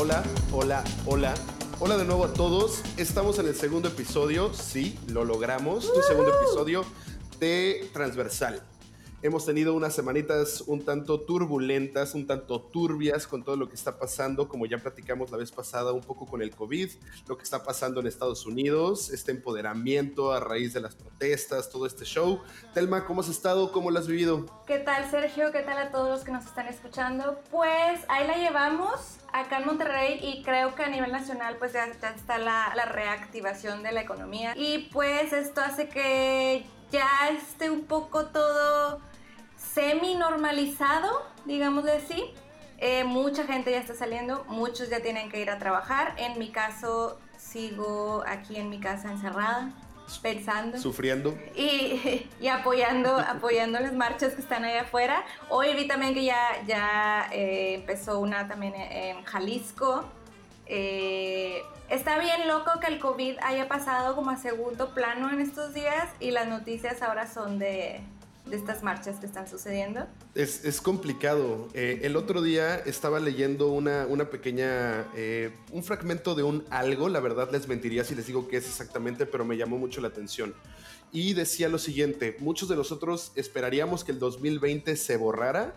Hola, hola, hola. Hola de nuevo a todos. Estamos en el segundo episodio. Sí, lo logramos. Un segundo episodio de Transversal. Hemos tenido unas semanitas un tanto turbulentas, un tanto turbias con todo lo que está pasando, como ya platicamos la vez pasada, un poco con el COVID, lo que está pasando en Estados Unidos, este empoderamiento a raíz de las protestas, todo este show. Telma, ¿cómo has estado? ¿Cómo lo has vivido? ¿Qué tal, Sergio? ¿Qué tal a todos los que nos están escuchando? Pues ahí la llevamos acá en Monterrey y creo que a nivel nacional pues ya, está la, la reactivación de la economía y pues esto hace que ya esté un poco todo semi normalizado, digámoslo así. Eh, mucha gente ya está saliendo, muchos ya tienen que ir a trabajar. En mi caso, sigo aquí en mi casa encerrada, pensando. Sufriendo. Y, y apoyando, apoyando las marchas que están allá afuera. Hoy vi también que ya, ya eh, empezó una también en Jalisco. Eh, está bien loco que el COVID haya pasado como a segundo plano en estos días y las noticias ahora son de, de estas marchas que están sucediendo? Es, complicado. Eh, el otro día estaba leyendo una, una pequeña, eh, un fragmento de un algo, la verdad les mentiría si les digo qué es exactamente, pero me llamó mucho la atención. Y decía lo siguiente, muchos de nosotros esperaríamos que el 2020 se borrara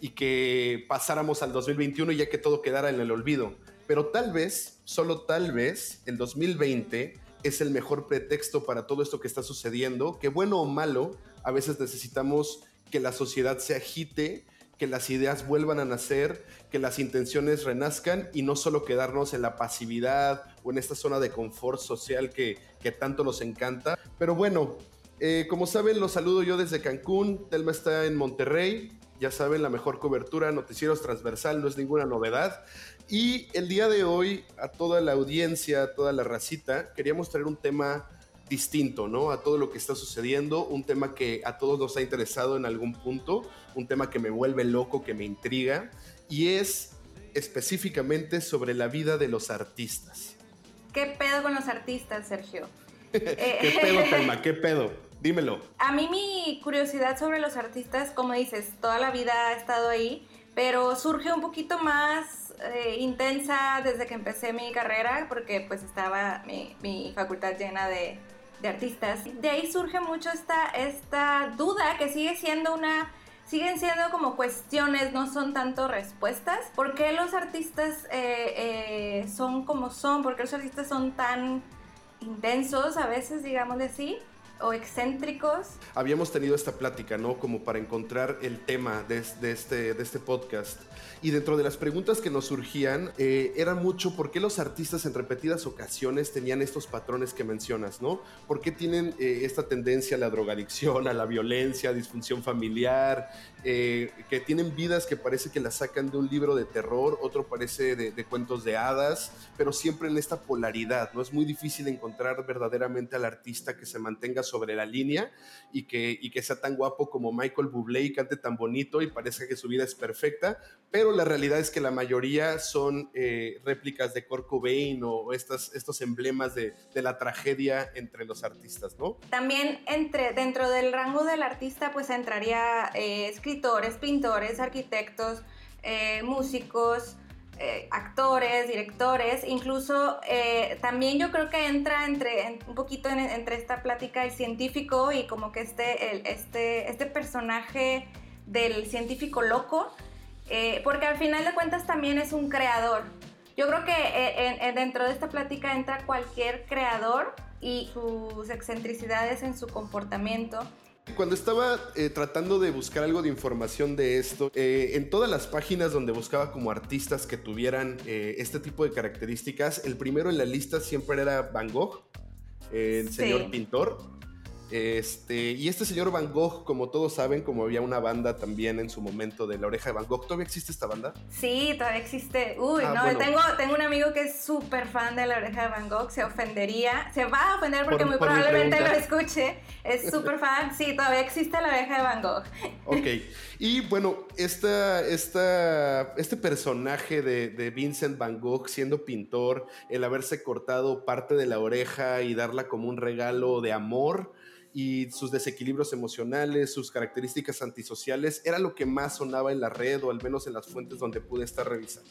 y que pasáramos al 2021 ya que todo quedara en el olvido. Pero tal vez, solo tal vez, el 2020 es el mejor pretexto para todo esto que está sucediendo, que bueno o malo, a veces necesitamos que la sociedad se agite, que las ideas vuelvan a nacer, que las intenciones renazcan y no solo quedarnos en la pasividad o en esta zona de confort social que, tanto nos encanta. Pero bueno, eh, como saben, los saludo yo desde Cancún, Telma está en Monterrey, ya saben, la mejor cobertura, noticieros transversal, no es ninguna novedad. Y el día de hoy, a toda la audiencia, a toda la racita, queríamos traer un tema distinto, ¿no? A todo lo que está sucediendo, un tema que a todos nos ha interesado en algún punto, un tema que me vuelve loco, que me intriga, y es específicamente sobre la vida de los artistas. ¿Qué pedo con los artistas, Sergio? ¿Qué pedo, Telma? ¿Qué pedo? Dímelo. A mí mi curiosidad sobre los artistas, como dices, toda la vida ha estado ahí, pero surge un poquito más eh, intensa desde que empecé mi carrera, porque pues estaba mi facultad llena de, de artistas. De ahí surge mucho esta, esta duda que sigue siendo una siguen siendo como cuestiones, no son tanto respuestas. ¿Por qué los artistas eh, eh, son como son? ¿Por qué los artistas son tan intensos a veces, digamos de así? O excéntricos. Habíamos tenido esta plática, ¿no? Como para encontrar el tema de, este, de este podcast. Y dentro de las preguntas que nos surgían, eh, era mucho por qué los artistas en repetidas ocasiones tenían estos patrones que mencionas, ¿no? ¿Por qué tienen eh, esta tendencia a la drogadicción, a la violencia, a disfunción familiar, eh, que tienen vidas que parece que las sacan de un libro de terror, otro parece de, de cuentos de hadas, pero siempre en esta polaridad, ¿no? Es muy difícil encontrar verdaderamente al artista que se mantenga sobre la línea y que, y que sea tan guapo como Michael Bublé y cante tan bonito y parece que su vida es perfecta, pero la realidad es que la mayoría son eh, réplicas de Kurt o estas, estos emblemas de, de, la tragedia entre los artistas, ¿no? También entre, dentro del rango del artista pues entraría eh, escritores, pintores, arquitectos, eh, músicos, eh, actores, directores, incluso eh, también yo creo que entra entre un poquito entre esta plática el científico y como que este, el, este, este personaje del científico loco, eh, porque al final de cuentas también es un creador. Yo creo que dentro de esta plática entra cualquier creador y sus excentricidades en su comportamiento cuando estaba eh, tratando de buscar algo de información de esto, eh, en todas las páginas donde buscaba como artistas que tuvieran eh, este tipo de características, el primero en la lista siempre era Van Gogh, el señor pintor. Este, y este señor Van Gogh, como todos saben, como había una banda también en su momento de La Oreja de Van Gogh, ¿todavía existe esta banda? Sí, todavía existe. Uy, ah, no, tengo, tengo un amigo que es súper fan de La Oreja de Van Gogh, se ofendería, se va a ofender porque muy probablemente lo escuche, es súper fan, sí, todavía existe La Oreja de Van Gogh. Ok, y bueno, esta, esta, este personaje de, de Vincent Van Gogh siendo pintor, el haberse cortado parte de la oreja y darla como un regalo de amor, y sus desequilibrios emocionales, sus características antisociales, era lo que más sonaba en la red o al menos en las fuentes donde pude estar revisando.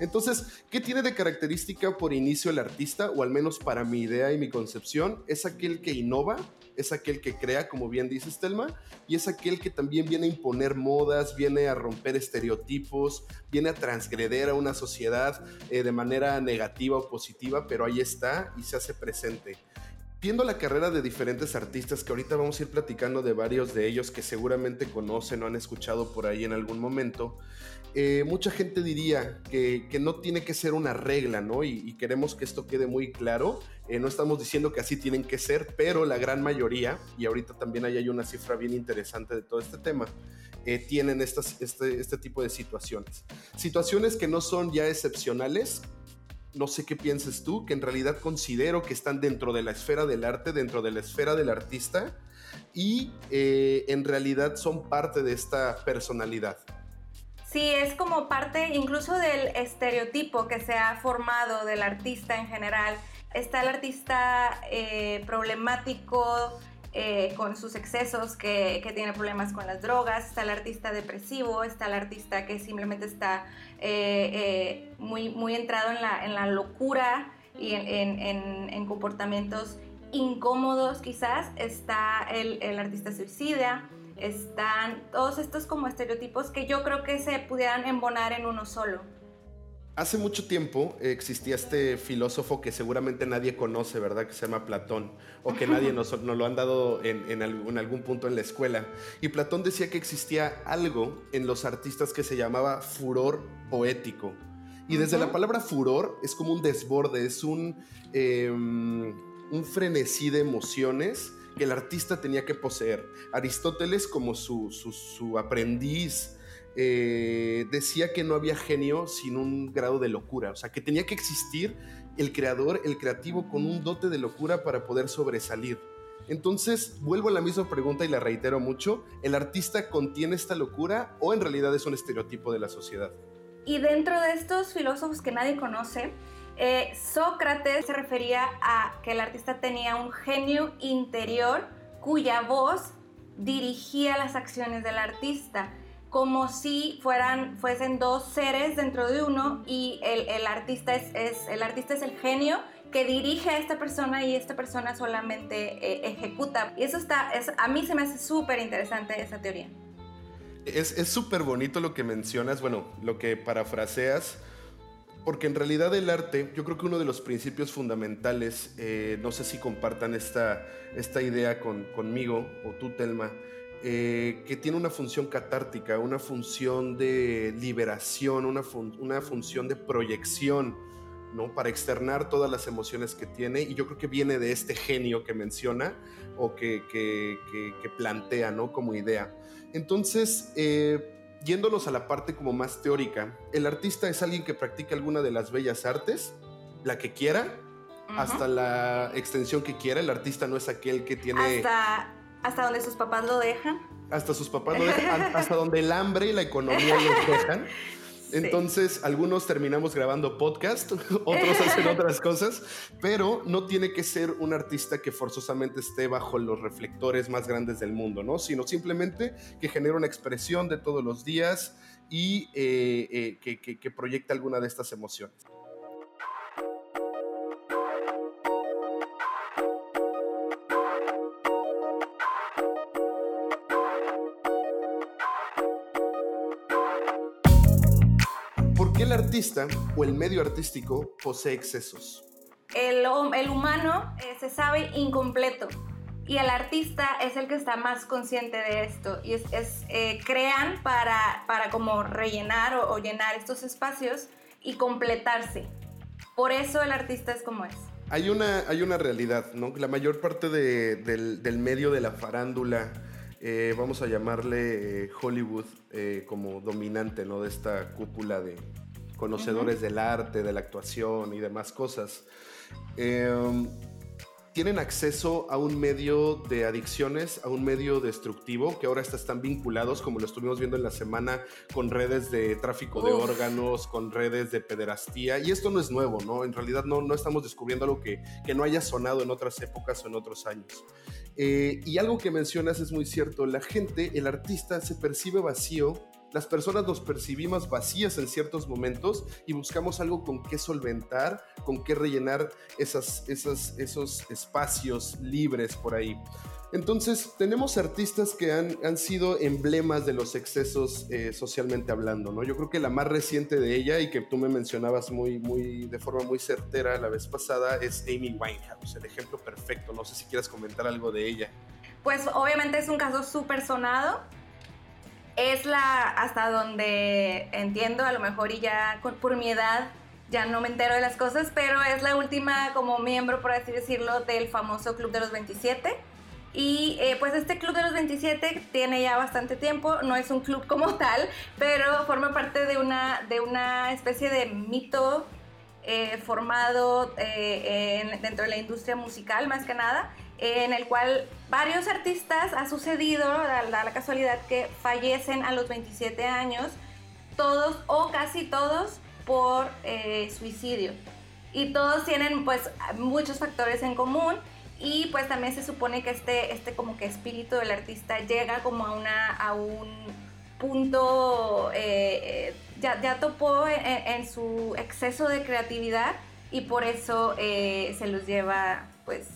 Entonces, ¿qué tiene de característica por inicio el artista? O al menos para mi idea y mi concepción, es aquel que innova, es aquel que crea, como bien dice Stelma, y es aquel que también viene a imponer modas, viene a romper estereotipos, viene a transgreder a una sociedad eh, de manera negativa o positiva, pero ahí está y se hace presente viendo la carrera de diferentes artistas, que ahorita vamos a ir platicando de varios de ellos que seguramente conocen o han escuchado por ahí en algún momento, eh, mucha gente diría que, no tiene que ser una regla, ¿no? Y, queremos que esto quede muy claro. Eh, no estamos diciendo que así tienen que ser, pero la gran mayoría, y ahorita también hay una cifra bien interesante de todo este tema, eh, tienen este, este tipo de situaciones. Situaciones que no son ya excepcionales, no sé qué pienses tú, que en realidad considero que están dentro de la esfera del arte, dentro de la esfera del artista, y eh, en realidad son parte de esta personalidad. Sí, es como parte incluso del estereotipo que se ha formado del artista en general. Está el artista eh, problemático, eh, con sus excesos, que, tiene problemas con las drogas, está el artista depresivo, está el artista que simplemente está eh, eh, muy, muy entrado en la, en la locura y en, en, comportamientos incómodos quizás, está el, el artista suicida, están todos estos como estereotipos que yo creo que se pudieran embonar en uno solo. Hace mucho tiempo existía este filósofo que seguramente nadie conoce, ¿verdad? Que se llama Platón, o que nadie nos, lo han dado en, algún, punto en la escuela. Y Platón decía que existía algo en los artistas que se llamaba furor poético. Y desde la palabra furor es como un desborde, es un, em, un frenesí de emociones que el artista tenía que poseer. Aristóteles, como su, su aprendiz, eh, decía que no había genio sin un grado de locura, o sea, que tenía que existir el creador, el creativo, con un dote de locura para poder sobresalir. Entonces, vuelvo a la misma pregunta y la reitero mucho, ¿el artista contiene esta locura o en realidad es un estereotipo de la sociedad? Y dentro de estos filósofos que nadie conoce, eh, Sócrates se refería a que el artista tenía un genio interior cuya voz dirigía las acciones del artista como si fueran, fuesen dos seres dentro de uno y el, artista, es, el artista es el genio que dirige a esta persona y esta persona solamente eh, ejecuta. Y eso está, es, a mí se me hace súper interesante esa teoría. Es súper bonito lo que mencionas, bueno, lo que parafraseas, porque en realidad el arte, yo creo que uno de los principios fundamentales, eh, no sé si compartan esta, esta idea con, conmigo o tú, Telma, eh, que tiene una función catártica, una función de liberación, una, una función de proyección, ¿no? Para externar todas las emociones que tiene y yo creo que viene de este genio que menciona o que, que, plantea, ¿no? Como idea. Entonces, eh, yéndonos a la parte como más teórica, el artista es alguien que practica alguna de las bellas artes, la que quiera, hasta la extensión que quiera. El artista no es aquel que tiene... Hasta hasta donde sus papás lo dejan. Hasta sus papás lo dejan, hasta donde el hambre y la economía los dejan. Entonces, algunos terminamos grabando podcast, otros hacen otras cosas, pero no tiene que ser un artista que forzosamente esté bajo los reflectores más grandes del mundo, ¿no? Sino simplemente que genere una expresión de todos los días y eh, eh, que, que, que proyecte alguna de estas emociones. Artista o el medio artístico posee excesos? El, el humano eh, se sabe incompleto y el artista es el que está más consciente de esto y es, eh, crean para, para como rellenar o, llenar estos espacios y completarse. Por eso el artista es como es. Hay una, hay una realidad, ¿no? La mayor parte del, del, medio de la farándula, eh, vamos a llamarle Hollywood como dominante, ¿no? De esta cúpula de, conocedores del arte, de la actuación y demás cosas. Em, tienen acceso a un medio de adicciones, a un medio destructivo, que ahora están vinculados, como lo estuvimos viendo en la semana, con redes de tráfico de órganos, con redes de pederastía. Y esto no es nuevo, ¿no? En realidad no, no estamos descubriendo algo que, que no haya sonado en otras épocas o en otros años. Eh, y algo que mencionas es muy cierto, la gente, el artista se percibe vacío las personas nos percibimos vacías en ciertos momentos y buscamos algo con qué solventar, con qué rellenar esas, esos espacios libres por ahí. Entonces, tenemos artistas que han, han sido emblemas de los excesos eh, socialmente hablando, ¿no? Yo creo que la más reciente de ella y que tú me mencionabas muy, muy, de forma muy certera la vez pasada es Amy Winehouse, el ejemplo perfecto. No sé si quieras comentar algo de ella. Pues obviamente es un caso súper sonado es la, hasta donde entiendo, a lo mejor y ya por mi edad ya no me entero de las cosas, pero es la última como miembro, por así decirlo, del famoso Club de los 27. Y eh, pues este Club de los 27 tiene ya bastante tiempo, no es un club como tal, pero forma parte de una, de una especie de mito eh, formado eh, dentro de la industria musical más que nada en el cual varios artistas ha sucedido, da la, casualidad que fallecen a los 27 años, todos o casi todos por eh, suicidio. Y todos tienen pues muchos factores en común y pues también se supone que este, este como que espíritu del artista llega como a, una, a un punto, ya, ya, topó en, su exceso de creatividad y por eso se los lleva pues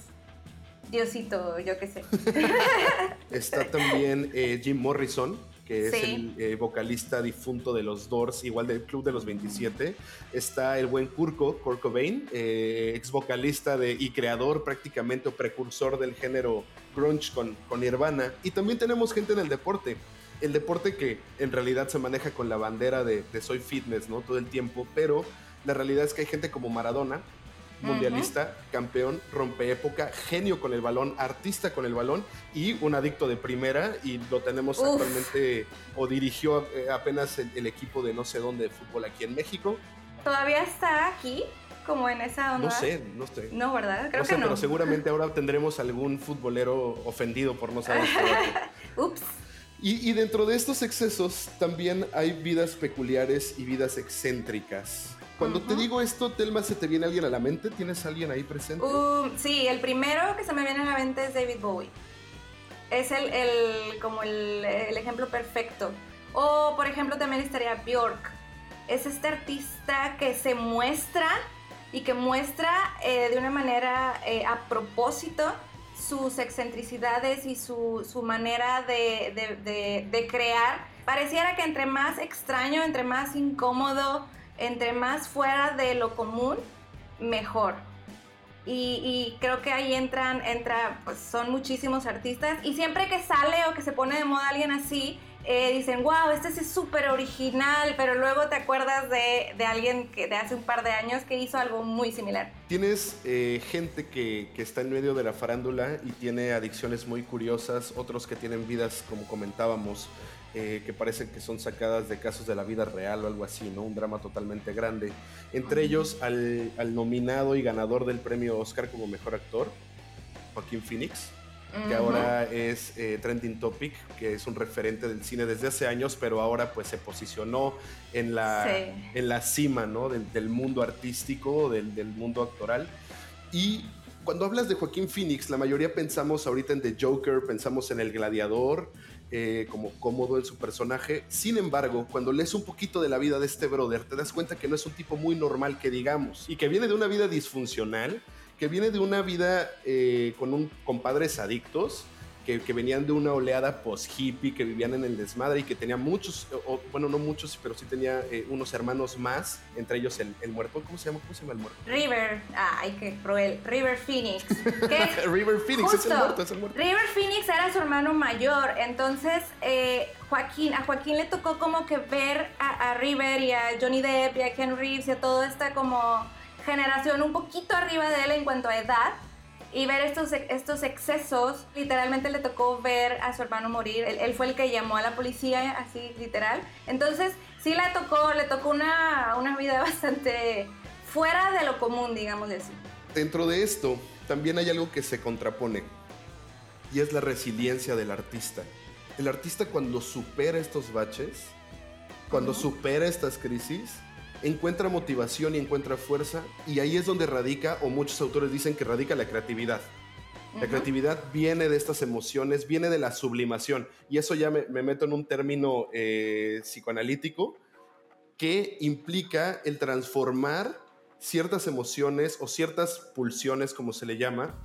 Diosito, yo qué sé. Está también eh, Jim Morrison, que es el eh, vocalista difunto de los Doors, igual del Club de los 27. Está el buen Kurko, Kurt Cobain, eh, ex vocalista de, y creador prácticamente o precursor del género grunge con, con Nirvana. Y también tenemos gente en el deporte. El deporte que en realidad se maneja con la bandera de, de soy fitness, ¿no? Todo el tiempo, pero la realidad es que hay gente como Maradona, mundialista, campeón, rompe época, genio con el balón, artista con el balón y un adicto de primera y lo tenemos actualmente o dirigió eh, apenas el, equipo de no sé dónde de fútbol aquí en México. ¿Todavía está aquí? Como en esa onda. No sé, no sé. No, ¿verdad? Creo no que no. Pero seguramente ahora tendremos algún futbolero ofendido por no saber. Ups. Y, y, dentro de estos excesos también hay vidas peculiares y vidas excéntricas. Cuando te digo esto, Telma, ¿se te viene alguien a la mente? ¿Tienes alguien ahí presente? Uh, sí, el primero que se me viene a la mente es David Bowie. Es el, el como el, el, ejemplo perfecto. O, por ejemplo, también estaría Bjork. Es este artista que se muestra y que muestra eh, de una manera eh, a propósito sus excentricidades y su, su manera de, de, crear. Pareciera que entre más extraño, entre más incómodo, entre más fuera de lo común, mejor. Y, creo que ahí entran, entra, pues son muchísimos artistas y siempre que sale o que se pone de moda alguien así, eh, dicen, wow, este es súper original, pero luego te acuerdas de, alguien que de hace un par de años que hizo algo muy similar. Tienes eh, gente que, que, está en medio de la farándula y tiene adicciones muy curiosas, otros que tienen vidas, como comentábamos, eh, que parecen que son sacadas de casos de la vida real o algo así, ¿no? Un drama totalmente grande. Entre ellos al, nominado y ganador del premio Oscar como mejor actor, Joaquín Phoenix, que ahora es eh, trending topic, que es un referente del cine desde hace años, pero ahora pues se posicionó en la, en la cima, ¿no? Del, mundo artístico, del, del mundo actoral. Y cuando hablas de Joaquín Phoenix, la mayoría pensamos ahorita en The Joker, pensamos en El Gladiador, eh, como cómodo en su personaje. Sin embargo, cuando lees un poquito de la vida de este brother, te das cuenta que no es un tipo muy normal que digamos, y que viene de una vida disfuncional, que viene de una vida eh, con, un, con padres adictos, que, venían de una oleada post-hippie, que vivían en el desmadre y que tenía muchos, bueno, no muchos, pero sí tenía eh, unos hermanos más, entre ellos el, el, muerto. ¿Cómo se llama? ¿Cómo se llama el muerto? River. Ay, qué cruel. River Phoenix. River Phoenix, es el muerto, es el muerto. River Phoenix era su hermano mayor, entonces eh, Joaquín, a Joaquín le tocó como que ver a, a River y a Johnny Depp y a Ken Reeves y a toda esta como generación un poquito arriba de él en cuanto a edad y ver estos, estos excesos. Literalmente le tocó ver a su hermano morir. Él, fue el que llamó a la policía, así literal. Entonces, sí le tocó, le tocó una, una vida bastante fuera de lo común, digamos así. Dentro de esto, también hay algo que se contrapone y es la resiliencia del artista. El artista cuando supera estos baches, cuando supera estas crisis, encuentra motivación y encuentra fuerza y ahí es donde radica, o muchos autores dicen que radica la creatividad. La creatividad viene de estas emociones, viene de la sublimación y eso ya me, meto en un término eh, psicoanalítico que implica el transformar ciertas emociones o ciertas pulsiones, como se le llama,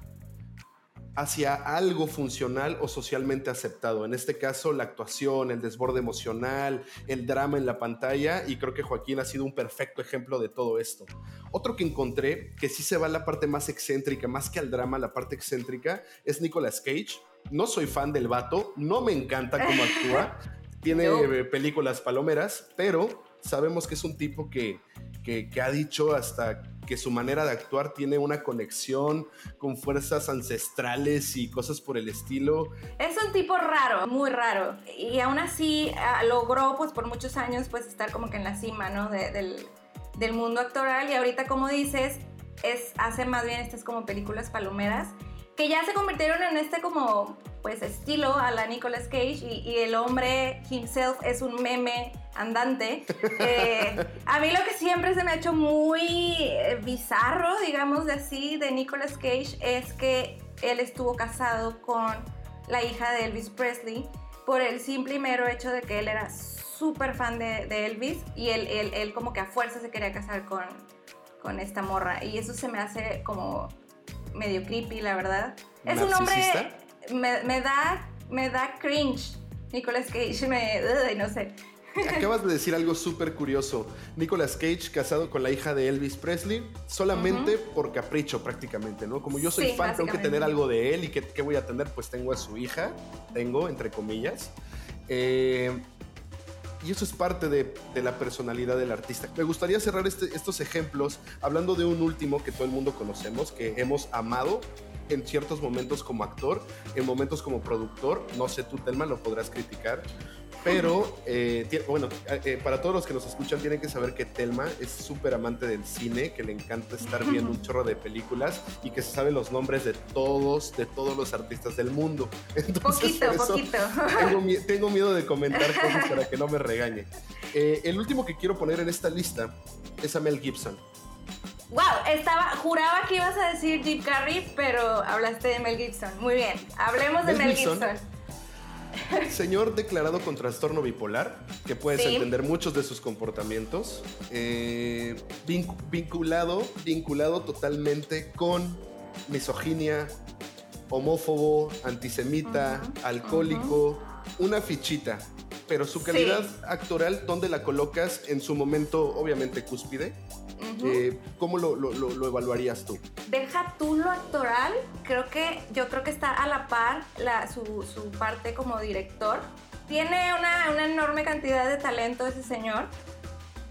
hacia algo funcional o socialmente aceptado. En este caso, la actuación, el desborde emocional, el drama en la pantalla, y creo que Joaquín ha sido un perfecto ejemplo de todo esto. Otro que encontré, que sí se va a la parte más excéntrica, más que al drama, la parte excéntrica, es Nicolas Cage. No soy fan del vato, no me encanta cómo actúa, tiene películas palomeras, pero sabemos que es un tipo que, que, ha dicho hasta que su manera de actuar tiene una conexión con fuerzas ancestrales y cosas por el estilo. Es un tipo raro, muy raro. Y aún así ah, logró pues por muchos años pues estar como que en la cima, ¿no? del, del, mundo actoral. Y ahorita como dices, es, hace más bien estas como películas palomeras que ya se convirtieron en este como pues estilo a la Nicolas Cage y, el hombre himself es un meme andante. Eh, a mí lo que siempre se me ha hecho muy eh, bizarro, digamos de así, de Nicolas Cage es que él estuvo casado con la hija de Elvis Presley por el simple y mero hecho de que él era súper fan de, Elvis y él, él, como que a fuerza se quería casar con, con esta morra y eso se me hace como medio creepy, la verdad. Es un hombre me, da, me da cringe. Nicolas Cage me... no sé. Acabas de decir algo súper curioso. Nicolas Cage casado con la hija de Elvis Presley solamente por capricho prácticamente, ¿no? Como yo soy fan, tengo que tener algo de él y ¿qué, voy a tener? Pues tengo a su hija, tengo, entre comillas. Eh, y eso es parte de, la personalidad del artista. Me gustaría cerrar este, estos ejemplos hablando de un último que todo el mundo conocemos, que hemos amado en ciertos momentos como actor, en momentos como productor. No sé, tú, Telma, lo podrás criticar. Pero, eh, bueno, eh, eh, para todos los que nos escuchan, tienen que saber que Telma es súper amante del cine, que le encanta estar viendo un chorro de películas y que se sabe los nombres de todos, de todos los artistas del mundo. poquito, poquito. Tengo, miedo de comentar cosas para que no me regañe. el último que quiero poner en esta lista es a Mel Gibson. Wow, estaba, juraba que ibas a decir Deep Carrey, pero hablaste de Mel Gibson. Muy bien, hablemos de Mel, Gibson. Señor declarado con trastorno bipolar, que puedes entender muchos de sus comportamientos, eh, vinculado, vinculado totalmente con misoginia, homófobo, antisemita, alcohólico, una fichita. Pero su calidad actoral, ¿dónde la colocas en su momento, obviamente, cúspide? Eh, ¿Cómo lo, evaluarías tú? Deja tú lo actoral, creo que yo creo que está a la par su, parte como director. Tiene una, enorme cantidad de talento ese señor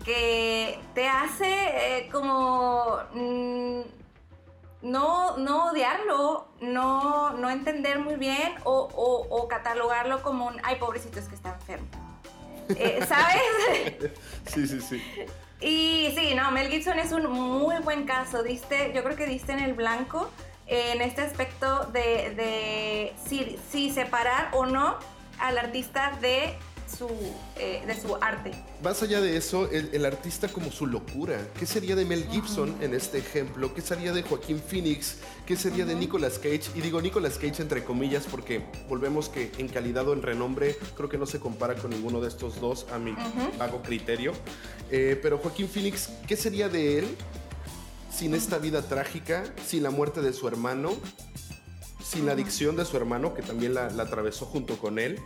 que te hace eh, como mm, no, no odiarlo, no, no entender muy bien o, catalogarlo como un, ay, pobrecito, es que está enfermo. Eh, ¿Sabes? sí, sí, sí. Y sí, no, Mel Gibson es un muy buen caso. Diste, yo creo que diste en el blanco en este aspecto de, de si, separar o no al artista de su, eh, de su arte. Más allá de eso, el, artista como su locura. ¿Qué sería de Mel Gibson en este ejemplo? ¿Qué sería de Joaquín Phoenix? ¿Qué sería de Nicolas Cage? Y digo Nicolas Cage entre comillas porque volvemos que en calidad o en renombre creo que no se compara con ninguno de estos dos a mi vago criterio. Eh, pero Joaquín Phoenix, ¿qué sería de él sin esta vida trágica, sin la muerte de su hermano, sin la adicción de su hermano, que también la, atravesó junto con él?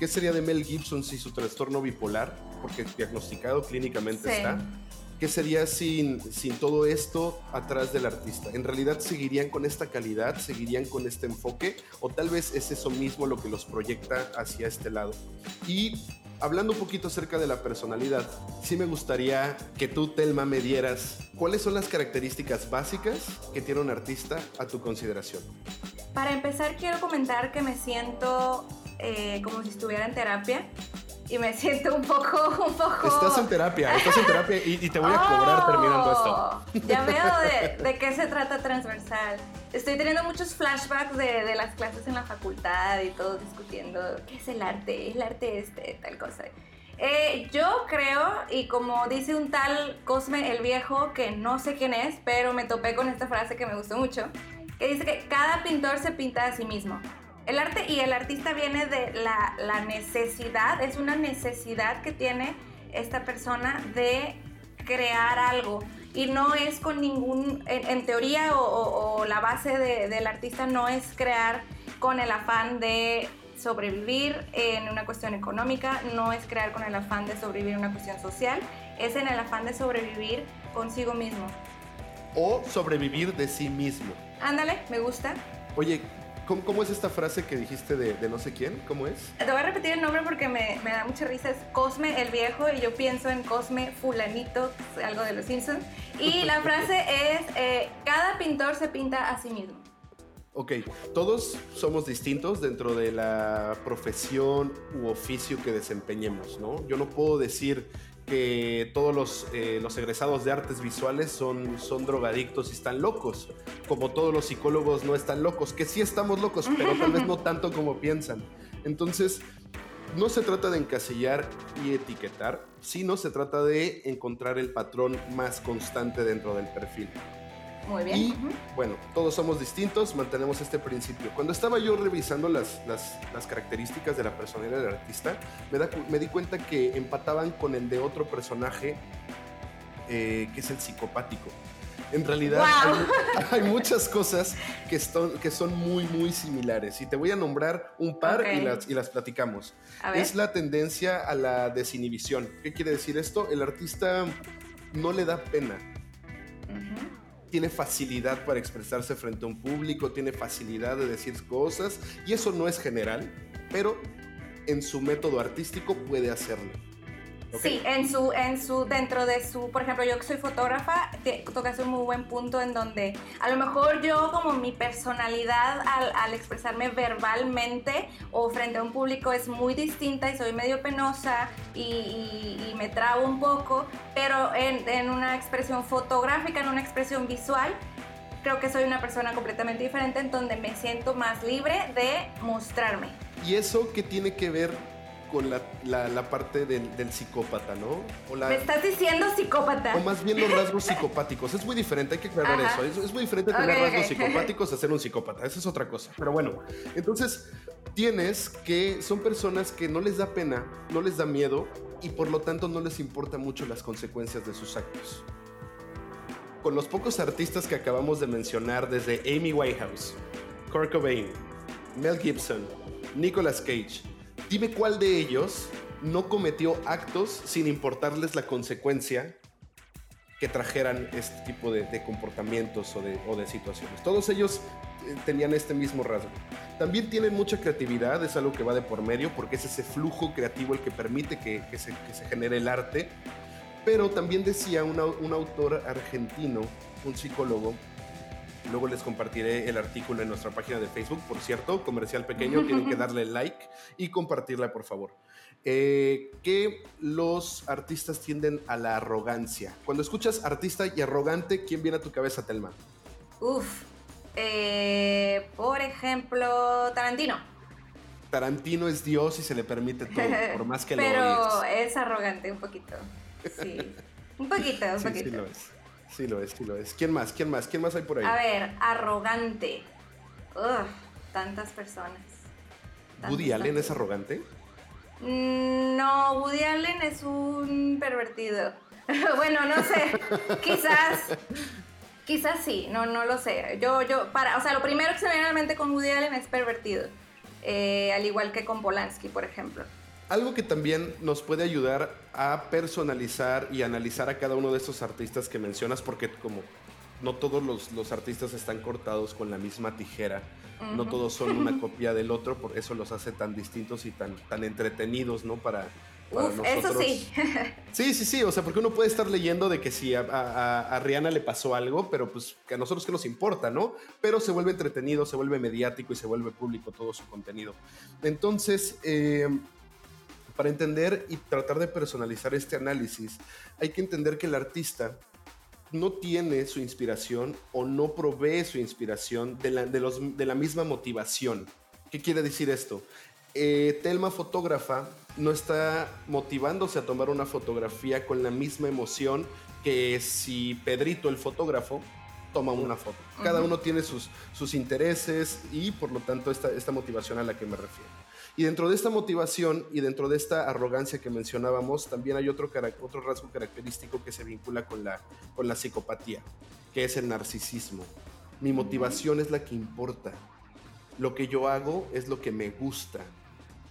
¿Qué sería de Mel Gibson sin su trastorno bipolar? Porque diagnosticado clínicamente está. ¿Qué sería sin, sin todo esto atrás del artista? ¿En realidad seguirían con esta calidad? ¿Seguirían con este enfoque? ¿O tal vez es eso mismo lo que los proyecta hacia este lado? Y hablando un poquito acerca de la personalidad, sí me gustaría que tú, Telma, me dieras cuáles son las características básicas que tiene un artista a tu consideración. Para empezar, quiero comentar que me siento eh, como si estuviera en terapia y me siento un poco, un poco... Estás en terapia, estás en terapia y, te voy a cobrar terminando esto. Ya veo de, de qué se trata transversal. estoy teniendo muchos flashbacks de, las clases en la facultad y todos discutiendo qué es el arte, el arte este, tal cosa. Eh, yo creo, y como dice un tal Cosme el Viejo, que no sé quién es, pero me topé con esta frase que me gustó mucho, que dice que cada pintor se pinta a sí mismo. El arte y el artista viene de la, necesidad, es una necesidad que tiene esta persona de crear algo. Y no es con ningún, en, teoría o, la base del artista no es crear con el afán de sobrevivir en una cuestión económica, no es crear con el afán de sobrevivir en una cuestión social, es en el afán de sobrevivir consigo mismo. O sobrevivir de sí mismo. Ándale, me gusta. Oye, ¿Cómo, es esta frase que dijiste de, no sé quién? ¿Cómo es? Te voy a repetir el nombre porque me, da mucha risa. Es Cosme el Viejo y yo pienso en Cosme Fulanito, algo de los Simpsons. Y la frase es, eh, cada pintor se pinta a sí mismo. Ok, todos somos distintos dentro de la profesión u oficio que desempeñemos, ¿no? Yo no puedo decir que todos los, eh, los, egresados de artes visuales son, son drogadictos y están locos, como todos los psicólogos no están locos, que sí estamos locos, pero tal vez no tanto como piensan. Entonces, no se trata de encasillar y etiquetar, sino se trata de encontrar el patrón más constante dentro del perfil. Muy bien. Y bueno, todos somos distintos, mantenemos este principio. Cuando estaba yo revisando las, las, características de la personalidad del artista, me, me, di cuenta que empataban con el de otro personaje, eh, que es el psicopático. En realidad hay, muchas cosas que, son, que son muy, muy similares. Y te voy a nombrar un par y, las, y las platicamos. Es la tendencia a la desinhibición. ¿Qué quiere decir esto? El artista no le da pena tiene facilidad para expresarse frente a un público, tiene facilidad de decir cosas y eso no es general, pero en su método artístico puede hacerlo. Sí, en su, en su, dentro de su, por ejemplo, yo que soy fotógrafa, tocas un muy buen punto en donde a lo mejor yo como mi personalidad al, expresarme verbalmente o frente a un público es muy distinta y soy medio penosa y, me trabo un poco, pero en, en una expresión fotográfica, en una expresión visual, creo que soy una persona completamente diferente en donde me siento más libre de mostrarme. ¿Y eso qué tiene que ver con la, la, parte del, psicópata, ¿no? Me estás diciendo psicópata. O más bien los rasgos psicopáticos. Es muy diferente, hay que aclarar eso. Es, muy diferente tener rasgos psicopáticos a ser un psicópata. Esa es otra cosa. Pero bueno, entonces tienes que son personas que no les da pena, no les da miedo y por lo tanto no les importa mucho las consecuencias de sus actos. Con los pocos artistas que acabamos de mencionar, desde Amy Whitehouse, Kurt Cobain, Mel Gibson, Nicolas Cage, Dime cuál de ellos no cometió actos sin importarles la consecuencia que trajeran este tipo de, comportamientos o de, situaciones. Todos ellos eh, tenían este mismo rasgo. También tienen mucha creatividad, es algo que va de por medio, porque es ese flujo creativo el que permite que, se, genere el arte. Pero también decía un autor argentino, un psicólogo, Luego les compartiré el artículo en nuestra página de Facebook, por cierto, comercial pequeño, tienen que darle like y compartirla, por favor. Eh, que los artistas tienden a la arrogancia. Cuando escuchas artista y arrogante, ¿quién viene a tu cabeza, Telma? Uf, eh, por ejemplo, Tarantino. Tarantino es Dios y se le permite todo, por más que lo Pero es arrogante un poquito. Sí. un poquito, un poquito. Sí lo es. Sí lo es, sí lo es. ¿Quién más? ¿Quién más? ¿Quién más hay por ahí? A ver, arrogante. Ugh, tantas personas. ¿Woody Allen es arrogante? Mm, no, Woody Allen es un pervertido. bueno, no sé. quizás. Quizás sí, no, no lo sé. Yo, yo, para, o sea, lo primero que se me viene a la mente con Woody Allen es pervertido. Eh, al igual que con Polanski, por ejemplo. Algo que también nos puede ayudar a personalizar y analizar a cada uno de estos artistas que mencionas, porque como no todos los, artistas están cortados con la misma tijera, no todos son una copia del otro, por eso los hace tan distintos y tan, tan entretenidos, ¿no? Para, nosotros. Eso sí. sí, sí, sí, o sea, porque uno puede estar leyendo de que si a, Rihanna le pasó algo, pero pues que a nosotros que nos importa, ¿no? Pero se vuelve entretenido, se vuelve mediático y se vuelve público todo su contenido. Entonces, eh, para entender y tratar de personalizar este análisis, hay que entender que el artista no tiene su inspiración o no provee su inspiración de la, de los, de la misma motivación. ¿Qué quiere decir esto? Eh, Telma fotógrafa no está motivándose a tomar una fotografía con la misma emoción que si Pedrito el fotógrafo toma una foto. Cada uno tiene sus, sus intereses y por lo tanto esta, esta motivación a la que me refiero. Y dentro de esta motivación y dentro de esta arrogancia que mencionábamos, también hay otro, otro rasgo característico que se vincula con la, con la psicopatía, que es el narcisismo. Mi motivación es la que importa. Lo que yo hago es lo que me gusta.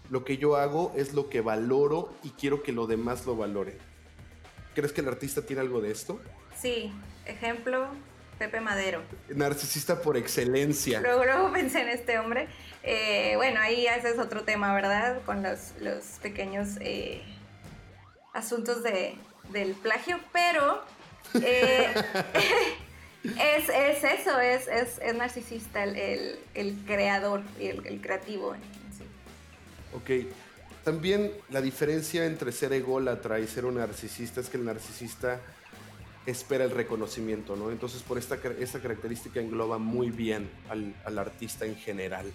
Lo que yo hago es lo que valoro y quiero que lo demás lo valore. ¿Crees que el artista tiene algo de esto? Sí, ejemplo, Pepe Madero. Narcisista por excelencia. Luego, pensé en este hombre. Eh, bueno, ahí ese es otro tema, ¿verdad? Con los, pequeños eh, asuntos de, del plagio, pero eh, es, eso, es, es, narcisista el, creador y el, creativo. Ok. También la diferencia entre ser ególatra y ser un narcisista es que el narcisista espera el reconocimiento, ¿no? Entonces por esta, esta característica engloba muy bien al, artista en general.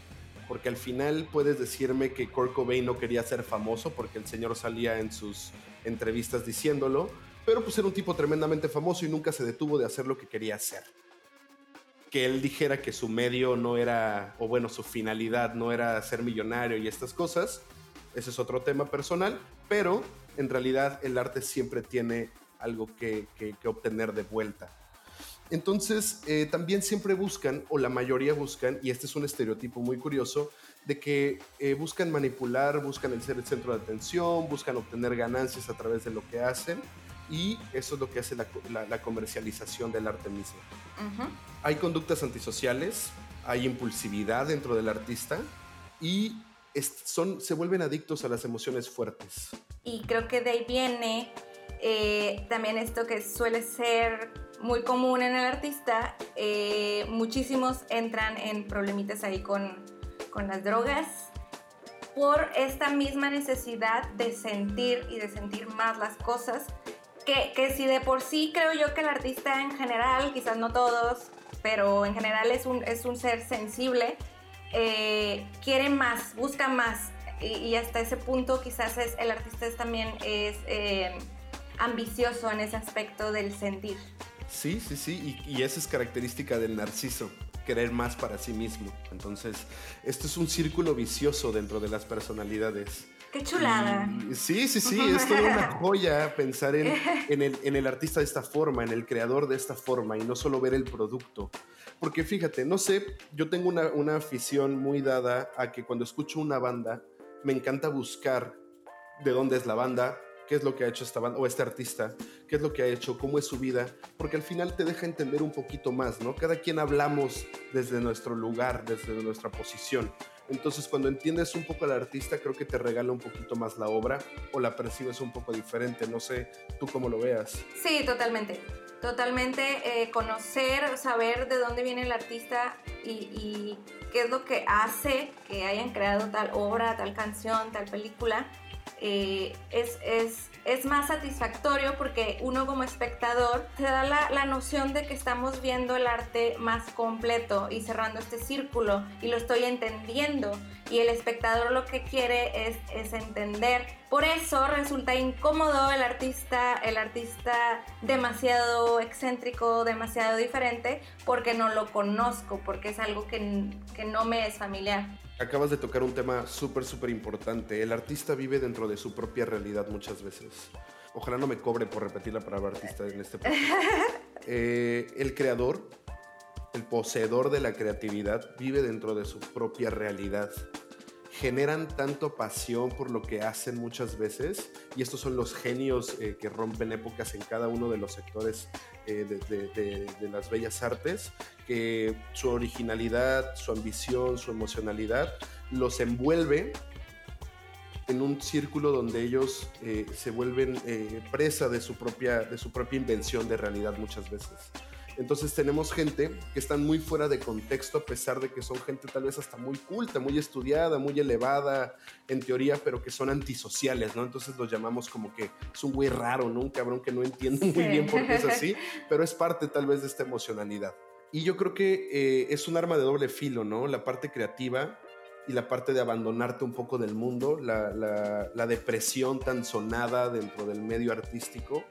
Porque al final puedes decirme que Kurt Cobain no quería ser famoso porque el señor salía en sus entrevistas diciéndolo, pero pues era un tipo tremendamente famoso y nunca se detuvo de hacer lo que quería hacer. Que él dijera que su medio no era, o bueno, su finalidad no era ser millonario y estas cosas, ese es otro tema personal, pero en realidad el arte siempre tiene algo que, obtener de vuelta. Entonces, eh, también siempre buscan, o la mayoría buscan, y este es un estereotipo muy curioso, de que eh, buscan manipular, buscan el ser el centro de atención, buscan obtener ganancias a través de lo que hacen, y eso es lo que hace la, comercialización del arte mismo. Hay conductas antisociales, hay impulsividad dentro del artista, y son, se vuelven adictos a las emociones fuertes. Y creo que de ahí viene eh, también esto que suele ser muy común en el artista, eh, muchísimos entran en problemitas ahí con, con las drogas por esta misma necesidad de sentir y de sentir más las cosas, que, que, si de por sí creo yo que el artista en general, quizás no todos, pero en general es un, es un ser sensible, eh, quiere más, busca más, y, hasta ese punto quizás es, el artista también es ambicioso en ese aspecto del sentir. Sí, sí, sí, y, esa es característica del narciso, querer más para sí mismo. Entonces, esto es un círculo vicioso dentro de las personalidades. Qué chulada. sí, sí, sí, es toda una joya pensar en, el, en, el, artista de esta forma, en el creador de esta forma y no solo ver el producto. Porque fíjate, no sé, yo tengo una, una afición muy dada a que cuando escucho una banda, me encanta buscar de dónde es la banda, qué es lo que ha hecho esta banda o este artista, qué es lo que ha hecho, cómo es su vida, porque al final te deja entender un poquito más, ¿no? Cada quien hablamos desde nuestro lugar, desde nuestra posición. Entonces, cuando entiendes un poco al artista, creo que te regala un poquito más la obra o la percibes un poco diferente. No sé, tú cómo lo veas. Sí, totalmente. Totalmente eh, conocer, saber de dónde viene el artista y, y qué es lo que hace que hayan creado tal obra, tal canción, tal película eh, es, es, es, más satisfactorio porque uno como espectador se da la, la, noción de que estamos viendo el arte más completo y cerrando este círculo y lo estoy entendiendo y el espectador lo que quiere es, es entender. Por eso resulta incómodo el artista, el artista demasiado excéntrico, demasiado diferente, porque no lo conozco, porque es algo que, que no me es familiar. Acabas de tocar un tema súper, súper importante. El artista vive dentro de su propia realidad muchas veces. Ojalá no me cobre por repetir la palabra artista en este podcast. Eh, el creador, el poseedor de la creatividad, vive dentro de su propia realidad generan tanto pasión por lo que hacen muchas veces y estos son los genios eh, que rompen épocas en cada uno de los sectores eh, de, las bellas artes, que su originalidad, su ambición, su emocionalidad los envuelve en un círculo donde ellos eh, se vuelven presa de su, propia, de su propia invención de realidad muchas veces. Entonces tenemos gente que están muy fuera de contexto a pesar de que son gente tal vez hasta muy culta, muy estudiada, muy elevada en teoría, pero que son antisociales, ¿no? Entonces los llamamos como que es un güey raro, ¿no? Un cabrón que no entiende muy bien por qué es así, pero es parte tal vez de esta emocionalidad. Y yo creo que eh, es un arma de doble filo, ¿no? La parte creativa y la parte de abandonarte un poco del mundo, la, la depresión tan sonada dentro del medio artístico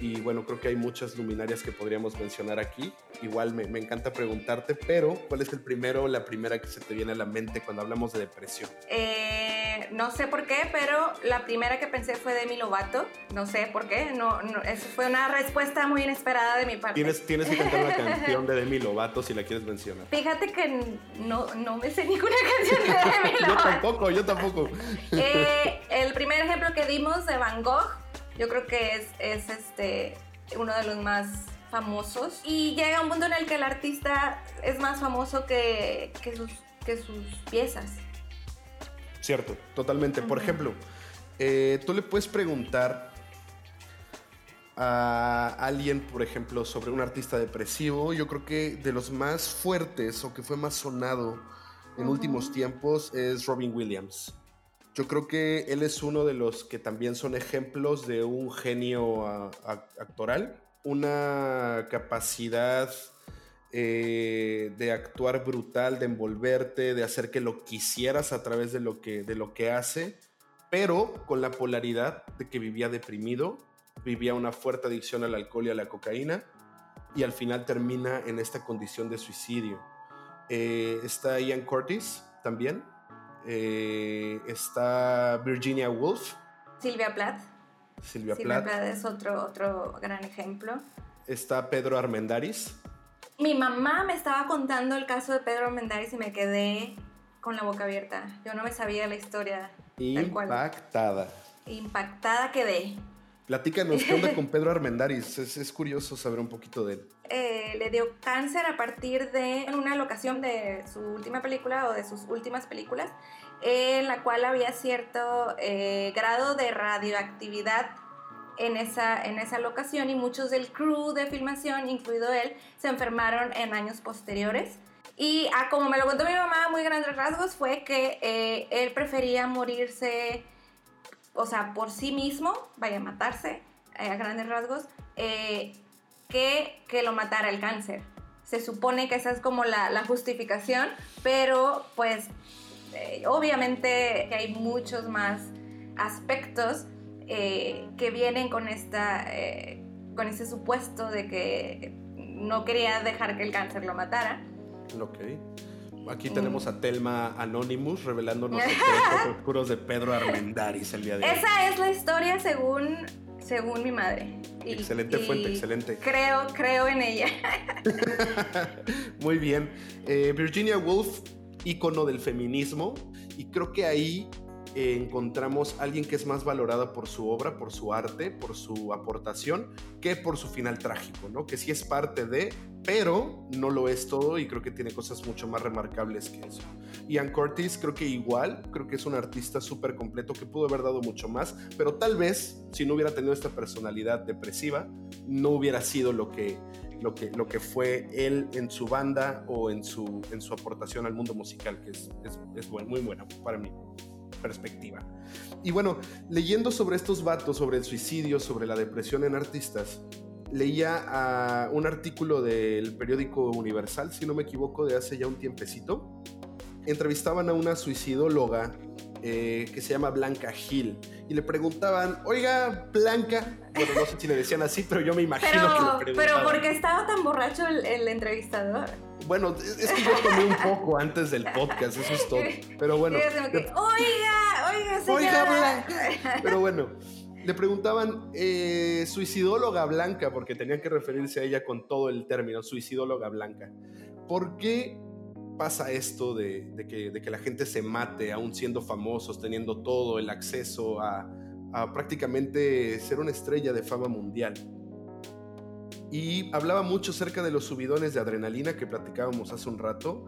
y bueno, creo que hay muchas luminarias que podríamos mencionar aquí. Igual me, me, encanta preguntarte, pero ¿cuál es el primero o la primera que se te viene a la mente cuando hablamos de depresión? Eh, no sé por qué, pero la primera que pensé fue Demi Lovato. No sé por qué, no, no, eso fue una respuesta muy inesperada de mi parte. Tienes, tienes que cantar una canción de Demi Lovato si la quieres mencionar. Fíjate que no, no me sé ninguna canción de Demi Lovato. yo tampoco, yo tampoco. Eh, el primer ejemplo que dimos de Van Gogh yo creo que es, es este, uno de los más famosos. Y llega un punto en el que el artista es más famoso que, que, sus, que sus piezas. Cierto, totalmente. Por ejemplo, eh, tú le puedes preguntar a alguien, por ejemplo, sobre un artista depresivo. Yo creo que de los más fuertes o que fue más sonado en últimos tiempos es Robin Williams. Yo creo que él es uno de los que también son ejemplos de un genio actoral, una capacidad eh, de actuar brutal, de envolverte, de hacer que lo quisieras a través de lo que, de lo que hace, pero con la polaridad de que vivía deprimido, vivía una fuerte adicción al alcohol y a la cocaína, y al final termina en esta condición de suicidio. Eh, está Ian Curtis también, eh, está Virginia Woolf. Silvia Plath. Silvia, Silvia Plath. es otro, otro gran ejemplo. Está Pedro Armendaris. Mi mamá me estaba contando el caso de Pedro Armendaris y me quedé con la boca abierta. Yo no me sabía la historia. Impactada. Impactada quedé. Platícanos, ¿qué onda con Pedro Armendaris? Es, curioso saber un poquito de él. Eh, le dio cáncer a partir de una locación de su última película o de sus últimas películas, en la cual había cierto eh, grado de radioactividad en esa, en esa locación y muchos del crew de filmación, incluido él, se enfermaron en años posteriores. Y ah, como me lo contó mi mamá, muy grandes rasgos, fue que eh, él prefería morirse o sea, por sí mismo, vaya a matarse eh, a grandes rasgos, eh, que, que lo matara el cáncer. Se supone que esa es como la, la justificación, pero pues eh, obviamente hay muchos más aspectos que vienen con, esta, con ese supuesto de que no quería dejar que el cáncer lo matara. Ok. Aquí tenemos a Telma Anonymous revelándonos los oscuros de Pedro Armendáriz el día de hoy. Esa es la historia según, según mi madre. excelente fuente, excelente. Creo, creo en ella. Muy bien. Eh, Virginia Woolf, ícono del feminismo, y creo que ahí encontramos a alguien que es más valorada por su obra, por su arte, por su aportación, que por su final trágico, ¿no? Que sí es parte de, pero no lo es todo y creo que tiene cosas mucho más remarcables que eso. Ian Curtis creo que igual, creo que es un artista súper completo que pudo haber dado mucho más, pero tal vez si no hubiera tenido esta personalidad depresiva, no hubiera sido lo que, lo que, lo que fue él en su banda o en su, en su aportación al mundo musical, que es, es, es muy buena para mí perspectiva. Y bueno, leyendo sobre estos vatos, sobre el suicidio, sobre la depresión en artistas, leía a un artículo del periódico Universal, si no me equivoco, de hace ya un tiempecito. Entrevistaban a una suicidóloga eh, que se llama Blanca Gil y le preguntaban, oiga, Blanca, bueno, no sé si le decían así, pero yo me imagino que le preguntaban. Pero ¿por qué estaba tan borracho el entrevistador? Bueno, es que yo tomé un poco antes del podcast, eso es todo. Pero bueno. oiga, oiga, señora. Oiga, Pero bueno, le preguntaban eh, suicidóloga blanca, porque tenían que referirse a ella con todo el término, suicidóloga blanca. ¿Por qué pasa esto de, que, de que, la gente se mate, aún siendo famosos, teniendo todo el acceso a, a prácticamente ser una estrella de fama mundial? Y hablaba mucho acerca de los subidones de adrenalina que platicábamos hace un rato,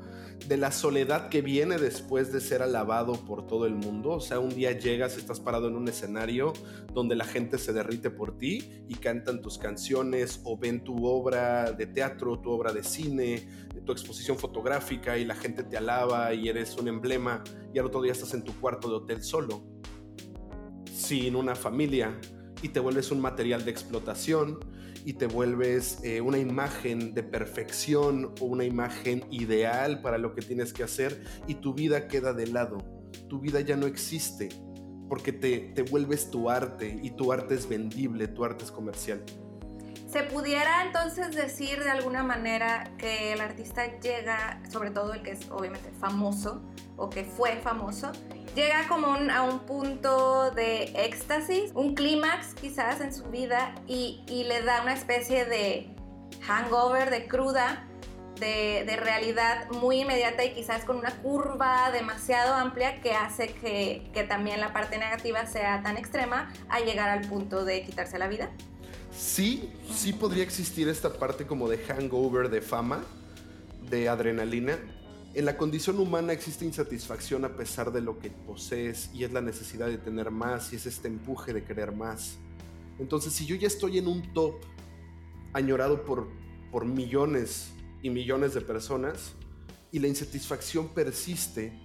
de la soledad que viene después de ser alabado por todo el mundo. O sea, un día llegas, estás parado en un escenario donde la gente se derrite por ti y cantan tus canciones o ven tu obra de teatro, tu obra de cine, tu exposición fotográfica y la gente te alaba y eres un emblema y al otro día estás en tu cuarto de hotel solo, sin una familia y te vuelves un material de explotación y te vuelves eh, una imagen de perfección o una imagen ideal para lo que tienes que hacer y tu vida queda de lado. Tu vida ya no existe porque te, te vuelves tu arte y tu arte es vendible, tu arte es comercial. ¿Se pudiera entonces decir de alguna manera que el artista llega, sobre todo el que es obviamente famoso o que fue famoso, llega como a un punto de éxtasis, un clímax quizás en su vida y, le da una especie de hangover, de cruda, de, realidad muy inmediata y quizás con una curva demasiado amplia que hace que, que también la parte negativa sea tan extrema a llegar al punto de quitarse la vida? Sí, sí podría existir esta parte como de hangover de fama, de adrenalina, en la condición humana existe insatisfacción a pesar de lo que posees y es la necesidad de tener más y es este empuje de querer más. Entonces, si yo ya estoy en un top añorado por, por millones y millones de personas y la insatisfacción persiste,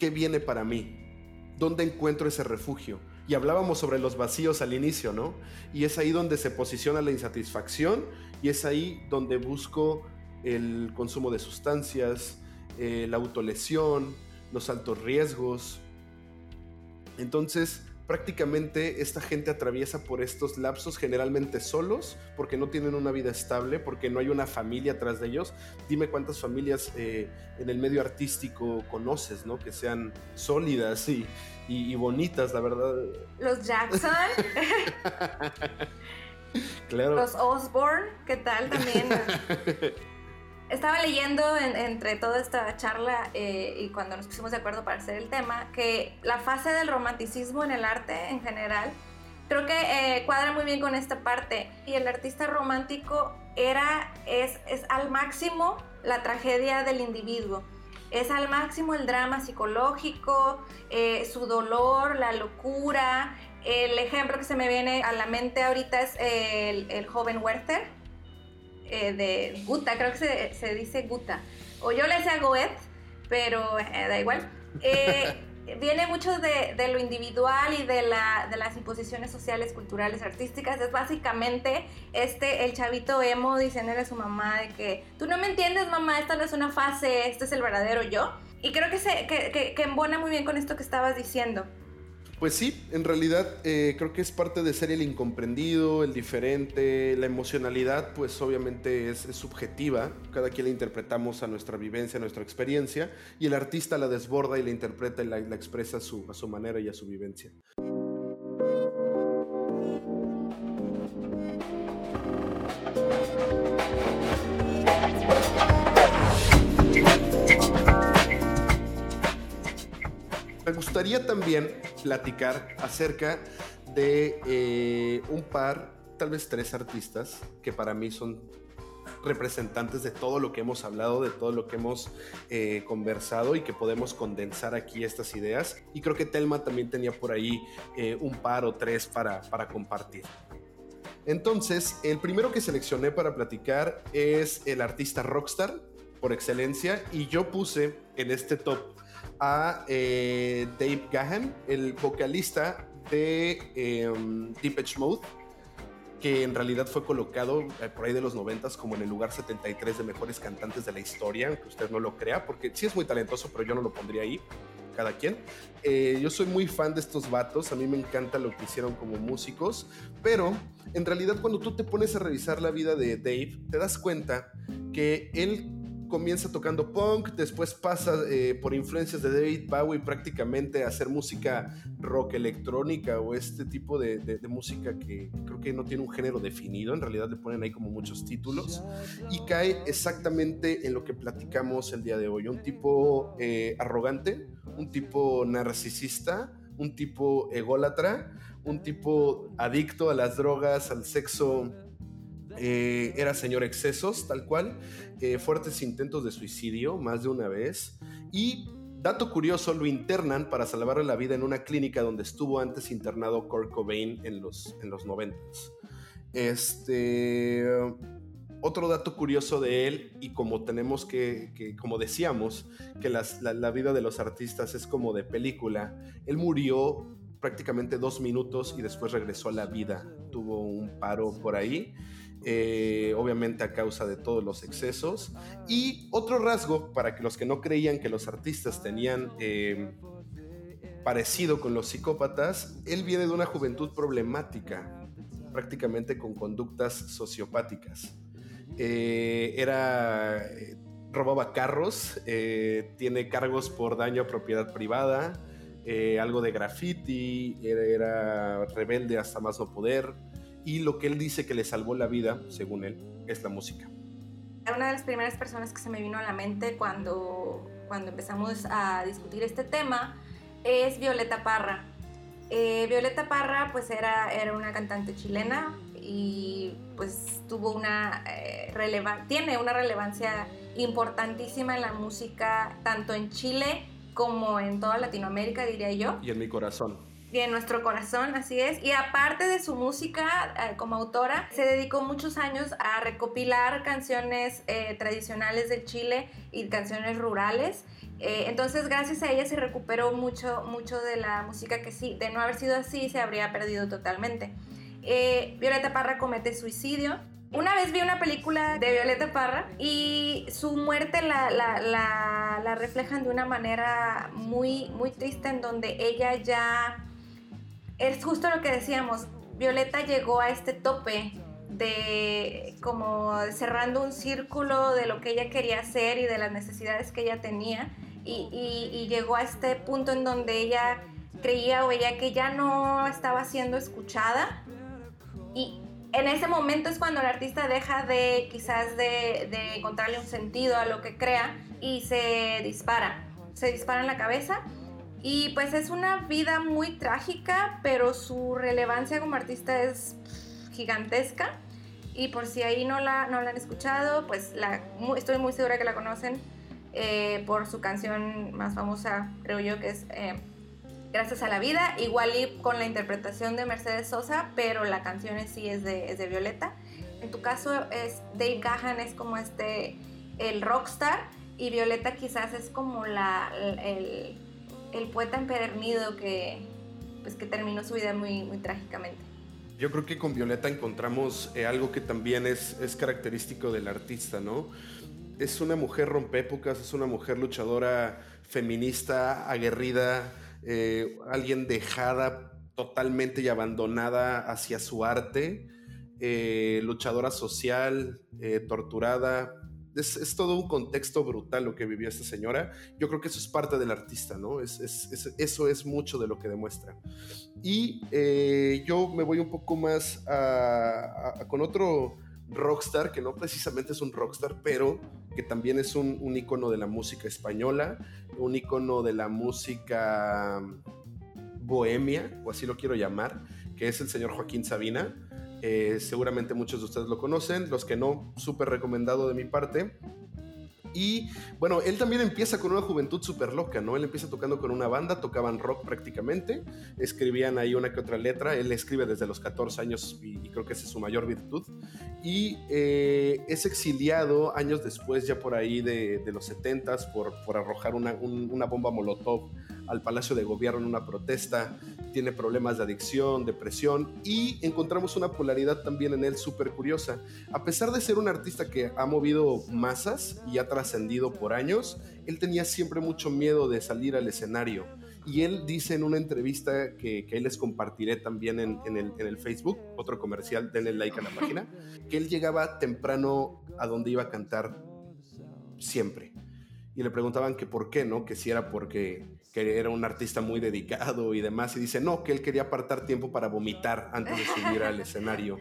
¿qué viene para mí? ¿Dónde encuentro ese refugio? Y hablábamos sobre los vacíos al inicio, ¿no? Y es ahí donde se posiciona la insatisfacción y es ahí donde busco el consumo de sustancias, eh, la autolesión, los altos riesgos. Entonces, prácticamente esta gente atraviesa por estos lapsos generalmente solos, porque no tienen una vida estable, porque no hay una familia atrás de ellos. Dime cuántas familias eh, en el medio artístico conoces, ¿no? Que sean sólidas y, y bonitas, la verdad. Los Jackson. claro. Los Osborne, ¿qué tal también? Estaba leyendo entre toda esta charla eh, y cuando nos pusimos de acuerdo para hacer el tema, que la fase del romanticismo en el arte en general, creo que eh, cuadra muy bien con esta parte. Y el artista romántico era, es, es al máximo la tragedia del individuo. Es al máximo el drama psicológico, eh, su dolor, la locura. El ejemplo que se me viene a la mente ahorita es el, el joven Werther, eh, de Guta, creo que se, se, dice Guta. O yo le decía Goethe, pero eh, da igual. Eh, viene mucho de, de, lo individual y de, la, de, las imposiciones sociales, culturales, artísticas. Es básicamente este, el chavito emo diciéndole a su mamá de que tú no me entiendes, mamá, esta no es una fase, este es el verdadero yo. Y creo que, se, que, que, que embona muy bien con esto que estabas diciendo. Pues sí, en realidad eh, creo que es parte de ser el incomprendido, el diferente, la emocionalidad pues obviamente es, subjetiva, cada quien la interpretamos a nuestra vivencia, a nuestra experiencia, y el artista la desborda y la interpreta y la, expresa a su, a su manera y a su vivencia. Gustaría también platicar acerca de eh, un par, tal vez tres artistas que para mí son representantes de todo lo que hemos hablado, de todo lo que hemos eh, conversado y que podemos condensar aquí estas ideas. Y creo que Telma también tenía por ahí eh, un par o tres para, para compartir. Entonces, el primero que seleccioné para platicar es el artista rockstar por excelencia y yo puse en este top a eh, Dave Gahan, el vocalista de eh, Deep Edge Mode, que en realidad fue colocado eh, por ahí de los 90 como en el lugar 73 de mejores cantantes de la historia, aunque usted no lo crea, porque sí es muy talentoso, pero yo no lo pondría ahí, cada quien. Eh, yo soy muy fan de estos vatos, a mí me encanta lo que hicieron como músicos, pero en realidad cuando tú te pones a revisar la vida de Dave, te das cuenta que él comienza tocando punk, después pasa eh, por influencias de David Bowie prácticamente a hacer música rock electrónica o este tipo de, música que creo que no tiene un género definido, en realidad le ponen ahí como muchos títulos y cae exactamente en lo que platicamos el día de hoy, un tipo eh, arrogante, un tipo narcisista, un tipo ególatra, un tipo adicto a las drogas, al sexo. Eh, era señor excesos, tal cual, eh, fuertes intentos de suicidio, más de una vez, y Dato curioso, lo internan para salvarle la vida en una clínica donde estuvo antes internado Kurt Cobain en los, en los 90. Este, otro dato curioso de él, y como tenemos que, como decíamos, que la, la, vida de los artistas es como de película, él murió prácticamente dos minutos y después regresó a la vida. Tuvo un paro por ahí eh, obviamente a causa de todos los excesos. Y otro rasgo, para que los que no creían que los artistas tenían eh, parecido con los psicópatas, él viene de una juventud problemática, prácticamente con conductas sociopáticas. Eh, era robaba carros, tiene cargos por daño a propiedad privada, algo de graffiti, era, rebelde hasta más no poder, y lo que él dice que le salvó la vida, según él, es la música. Una de las primeras personas que se me vino a la mente cuando, cuando empezamos a discutir este tema es Violeta Parra. Eh, Violeta Parra pues era, era una cantante chilena y pues tuvo una eh, tiene una relevancia importantísima en la música tanto en Chile como en toda Latinoamérica diría yo. Y en mi corazón en nuestro corazón, así es. Y aparte de su música eh, como autora, se dedicó muchos años a recopilar canciones eh, tradicionales de Chile y canciones rurales. Eh, entonces, gracias a ella se recuperó mucho, mucho de la música que sí, de no haber sido así, se habría perdido totalmente. Violeta Parra comete suicidio. Una vez vi una película de Violeta Parra y su muerte la, la, la, la reflejan de una manera muy, muy triste en donde ella ya es justo lo que decíamos, Violeta llegó a este tope de como cerrando un círculo de lo que ella quería hacer y de las necesidades que ella tenía y, llegó a este punto en donde ella creía o veía que ya no estaba siendo escuchada. Y en ese momento es cuando el artista deja de quizás de encontrarle un sentido a lo que crea y se dispara, se dispara en la cabeza y pues es una vida muy trágica, pero su relevancia como artista es gigantesca. Y por si ahí no la, no la han escuchado, pues estoy muy segura que la conocen eh, por su canción más famosa, creo yo, que es eh, Gracias a la Vida. Igual y con la interpretación de Mercedes Sosa, pero la canción en sí es de, es de Violeta. En tu caso, es Dave Gahan es como este, el rockstar, y Violeta quizás es como la, el el poeta empedernido que, pues, que terminó su vida muy, muy trágicamente. Yo creo que con Violeta encontramos eh, algo que también es, es característico del artista, ¿no? Es una mujer rompépocas, es una mujer luchadora feminista, aguerrida, eh, alguien dejada totalmente y abandonada hacia su arte, eh, luchadora social, torturada, es, todo un contexto brutal lo que vivió esta señora. Yo creo que eso es parte del artista, ¿no? Es, eso es mucho de lo que demuestra. Y eh, yo me voy un poco más con otro rockstar, que no precisamente es un rockstar, pero que también es un, un icono de la música española, un icono de la música bohemia, o así lo quiero llamar, que es el señor Joaquín Sabina eh, seguramente muchos de ustedes lo conocen, los que no, súper recomendado de mi parte. Y bueno, él también empieza con una juventud súper loca, ¿no? Él empieza tocando con una banda, tocaban rock prácticamente, escribían ahí una que otra letra, él escribe desde los 14 años y, creo que esa es su mayor virtud. Y eh, es exiliado años después, ya por ahí de, los 70 por, por arrojar una, una bomba molotov al Palacio de Gobierno en una protesta, tiene problemas de adicción, depresión y encontramos una polaridad también en él súper curiosa. A pesar de ser un artista que ha movido masas y ha trascendido por años, él tenía siempre mucho miedo de salir al escenario. Y él dice en una entrevista que, que les compartiré también en, el, en el Facebook, otro comercial, denle like a la página, que él llegaba temprano a donde iba a cantar siempre y le preguntaban que por qué, ¿no? Que si era porque que era un artista muy dedicado y demás, y dice, no, que él quería apartar tiempo para vomitar antes de subir al escenario,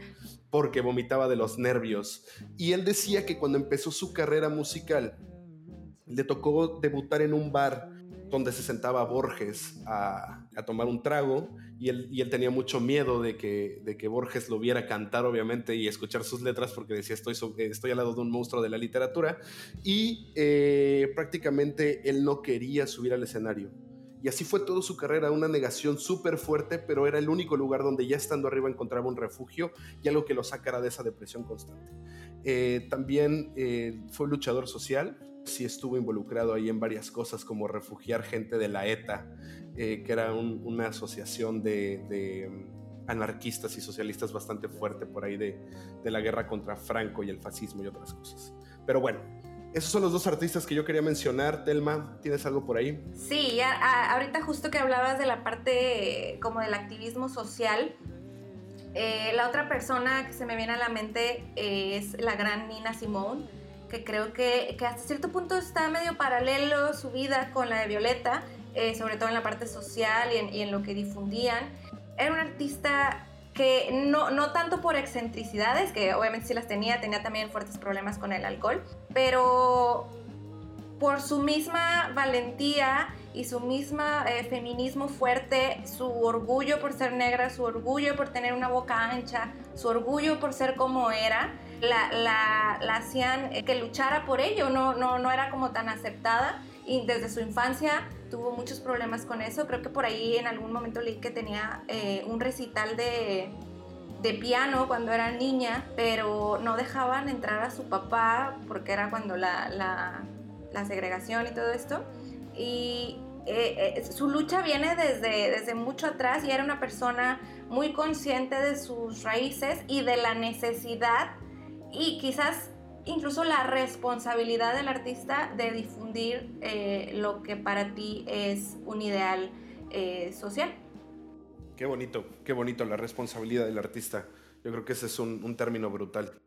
porque vomitaba de los nervios. Y él decía que cuando empezó su carrera musical, le tocó debutar en un bar donde se sentaba Borges a, tomar un trago y él, y él, tenía mucho miedo de que, de que Borges lo viera cantar, obviamente, y escuchar sus letras porque decía, estoy, estoy al lado de un monstruo de la literatura, y eh, prácticamente él no quería subir al escenario. Y así fue toda su carrera, una negación súper fuerte, pero era el único lugar donde ya estando arriba encontraba un refugio y algo que lo sacara de esa depresión constante. Eh, también eh, fue luchador social, sí estuvo involucrado ahí en varias cosas como refugiar gente de la ETA, eh, que era una asociación de, mm, anarquistas y socialistas bastante fuerte por ahí de, la guerra contra Franco y el fascismo y otras cosas. Pero bueno, esos son los dos artistas que yo quería mencionar. Telma, ¿tienes algo por ahí? Sí, ahorita justo que hablabas de la parte como del activismo social, eh, la otra persona que se me viene a la mente es la gran Nina Simone que creo que, que, hasta cierto punto está medio paralelo su vida con la de Violeta, eh, sobre todo en la parte social y en, y en, lo que difundían. Era un artista que no, no tanto por excentricidades, que obviamente sí las tenía, tenía también fuertes problemas con el alcohol, pero por su misma valentía y su misma eh, feminismo fuerte, su orgullo por ser negra, su orgullo por tener una boca ancha, su orgullo por ser como era, la, la, hacían eh, que luchara por ello, no, no, no era como tan aceptada y desde su infancia tuvo muchos problemas con eso. Creo que por ahí en algún momento leí que tenía eh, un recital de, de, piano cuando era niña, pero no dejaban entrar a su papá porque era cuando la, la, la segregación y todo esto. Y eh, su lucha viene desde, desde mucho atrás y era una persona muy consciente de sus raíces y de la necesidad y quizás incluso la responsabilidad del artista de difundir eh, lo que para ti es un ideal eh, social. Qué bonito, qué bonito la responsabilidad del artista. Yo creo que ese es un término brutal.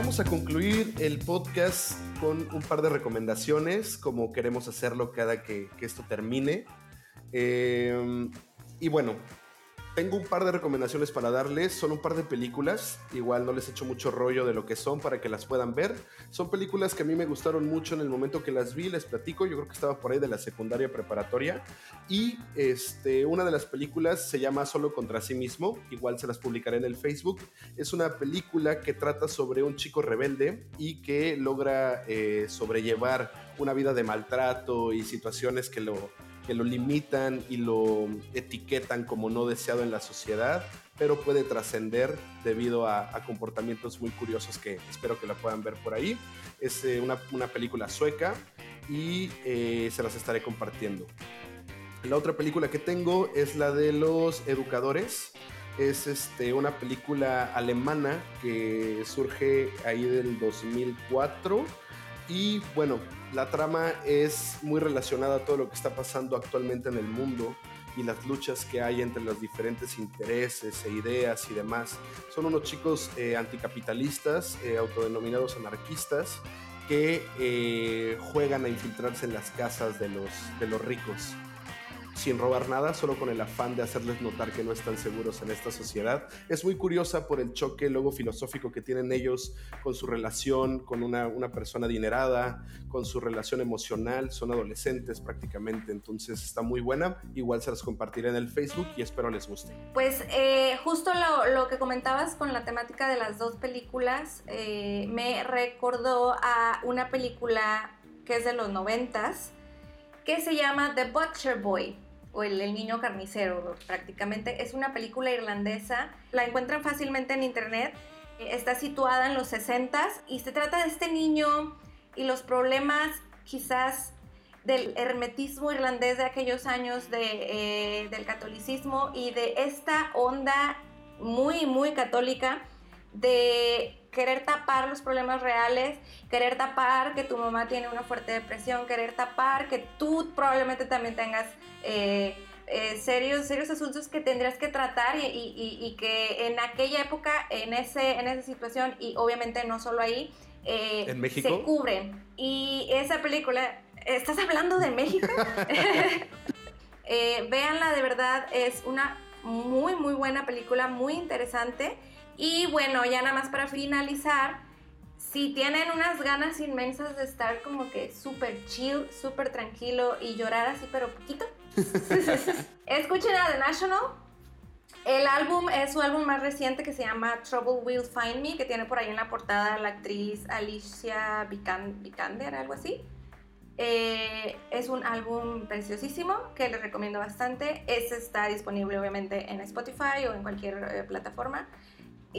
Vamos a concluir el podcast con un par de recomendaciones, como queremos hacerlo cada que, esto termine. Em, y bueno, tengo un par de recomendaciones para darles. Son un par de películas. Igual no les echo mucho rollo de lo que son para que las puedan ver. Son películas que a mí me gustaron mucho en el momento que las vi. Les platico. Yo creo que estaba por ahí de la secundaria preparatoria. Y este, una de las películas se llama Solo contra sí mismo. Igual se las publicaré en el Facebook. Es una película que trata sobre un chico rebelde y que logra eh, sobrellevar una vida de maltrato y situaciones que lo que lo limitan y lo etiquetan como no deseado en la sociedad, pero puede trascender debido a, comportamientos muy curiosos que espero que la puedan ver por ahí. Es eh, una, una, película sueca y eh, se las estaré compartiendo. La otra película que tengo es la de los educadores. Es este, una película alemana que surge ahí del 2004 y bueno, la trama es muy relacionada a todo lo que está pasando actualmente en el mundo y las luchas que hay entre los diferentes intereses e ideas y demás. Son unos chicos eh, anticapitalistas, eh, autodenominados anarquistas, que eh, juegan a infiltrarse en las casas de los, de los ricos sin robar nada, solo con el afán de hacerles notar que no están seguros en esta sociedad. Es muy curiosa por el choque luego filosófico que tienen ellos con su relación con una, una persona adinerada, con su relación emocional, son adolescentes prácticamente, entonces está muy buena. Igual se las compartiré en el Facebook y espero les guste. Pues eh, justo lo, lo, que comentabas con la temática de las dos películas eh, me recordó a una película que es de los noventas que se llama The Butcher Boy o el, niño carnicero prácticamente. Es una película irlandesa, la encuentran fácilmente en internet, está situada en los 60 y se trata de este niño y los problemas quizás del hermetismo irlandés de aquellos años de, eh, del catolicismo y de esta onda muy, muy católica de querer tapar los problemas reales, querer tapar que tu mamá tiene una fuerte depresión, querer tapar que tú probablemente también tengas eh, eh, serios, serios asuntos que tendrías que tratar y, que en aquella época, en, ese, en esa situación, y obviamente no solo ahí, eh, ¿En México? se cubren. Y esa película, ¿estás hablando de México? véanla, de verdad, es una muy, muy buena película, muy interesante Y bueno, ya nada más para finalizar, si tienen unas ganas inmensas de estar como que súper chill, súper tranquilo y llorar así, pero poquito, escuchen a The National. El álbum es su álbum más reciente que se llama Trouble Will Find Me, que tiene por ahí en la portada la actriz Alicia Vikander, algo así. Eh, es un álbum preciosísimo que les recomiendo bastante. Este está disponible obviamente en Spotify o en cualquier eh, plataforma.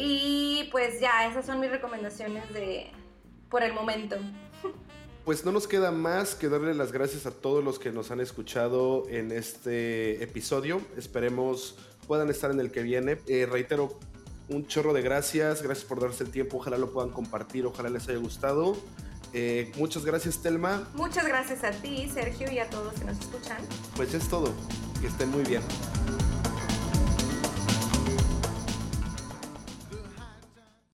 Y pues ya, esas son mis recomendaciones de por el momento. Pues no nos queda más que darle las gracias a todos los que nos han escuchado en este episodio. Esperemos puedan estar en el que viene. Eh, reitero, un chorro de gracias. Gracias por darse el tiempo. Ojalá lo puedan compartir. Ojalá les haya gustado. Eh, muchas gracias, Telma. Muchas gracias a ti, Sergio, y a todos que nos escuchan. Pues es todo. Que estén muy bien.